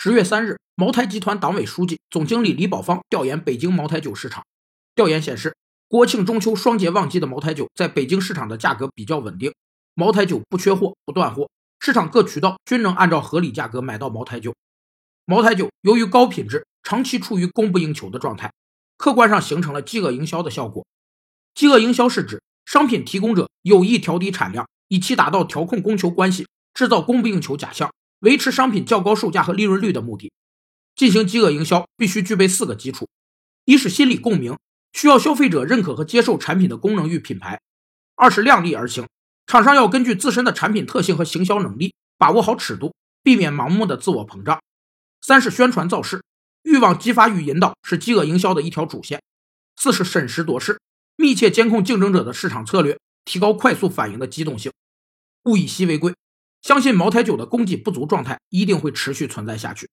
十月三日，茅台集团党委书记、总经理李宝芳调研北京茅台酒市场。调研显示，国庆中秋双节旺季的茅台酒在北京市场的价格比较稳定，茅台酒不缺货、不断货，市场各渠道均能按照合理价格买到茅台酒。茅台酒由于高品质，长期处于供不应求的状态，客观上形成了饥饿营销的效果。饥饿营销是指商品提供者有意调低产量，以期达到调控供求关系，制造供不应求假象。维持商品较高售价和利润率的目的，进行饥饿营销必须具备四个基础：一是心理共鸣，需要消费者认可和接受产品的功能与品牌；二是量力而行，厂商要根据自身的产品特性和行销能力，把握好尺度，避免盲目的自我膨胀；三是宣传造势，欲望激发与引导是饥饿营销的一条主线；四是审时度势，密切监控竞争者的市场策略，提高快速反应的机动性，物以稀为贵。相信茅台酒的供给不足状态一定会持续存在下去。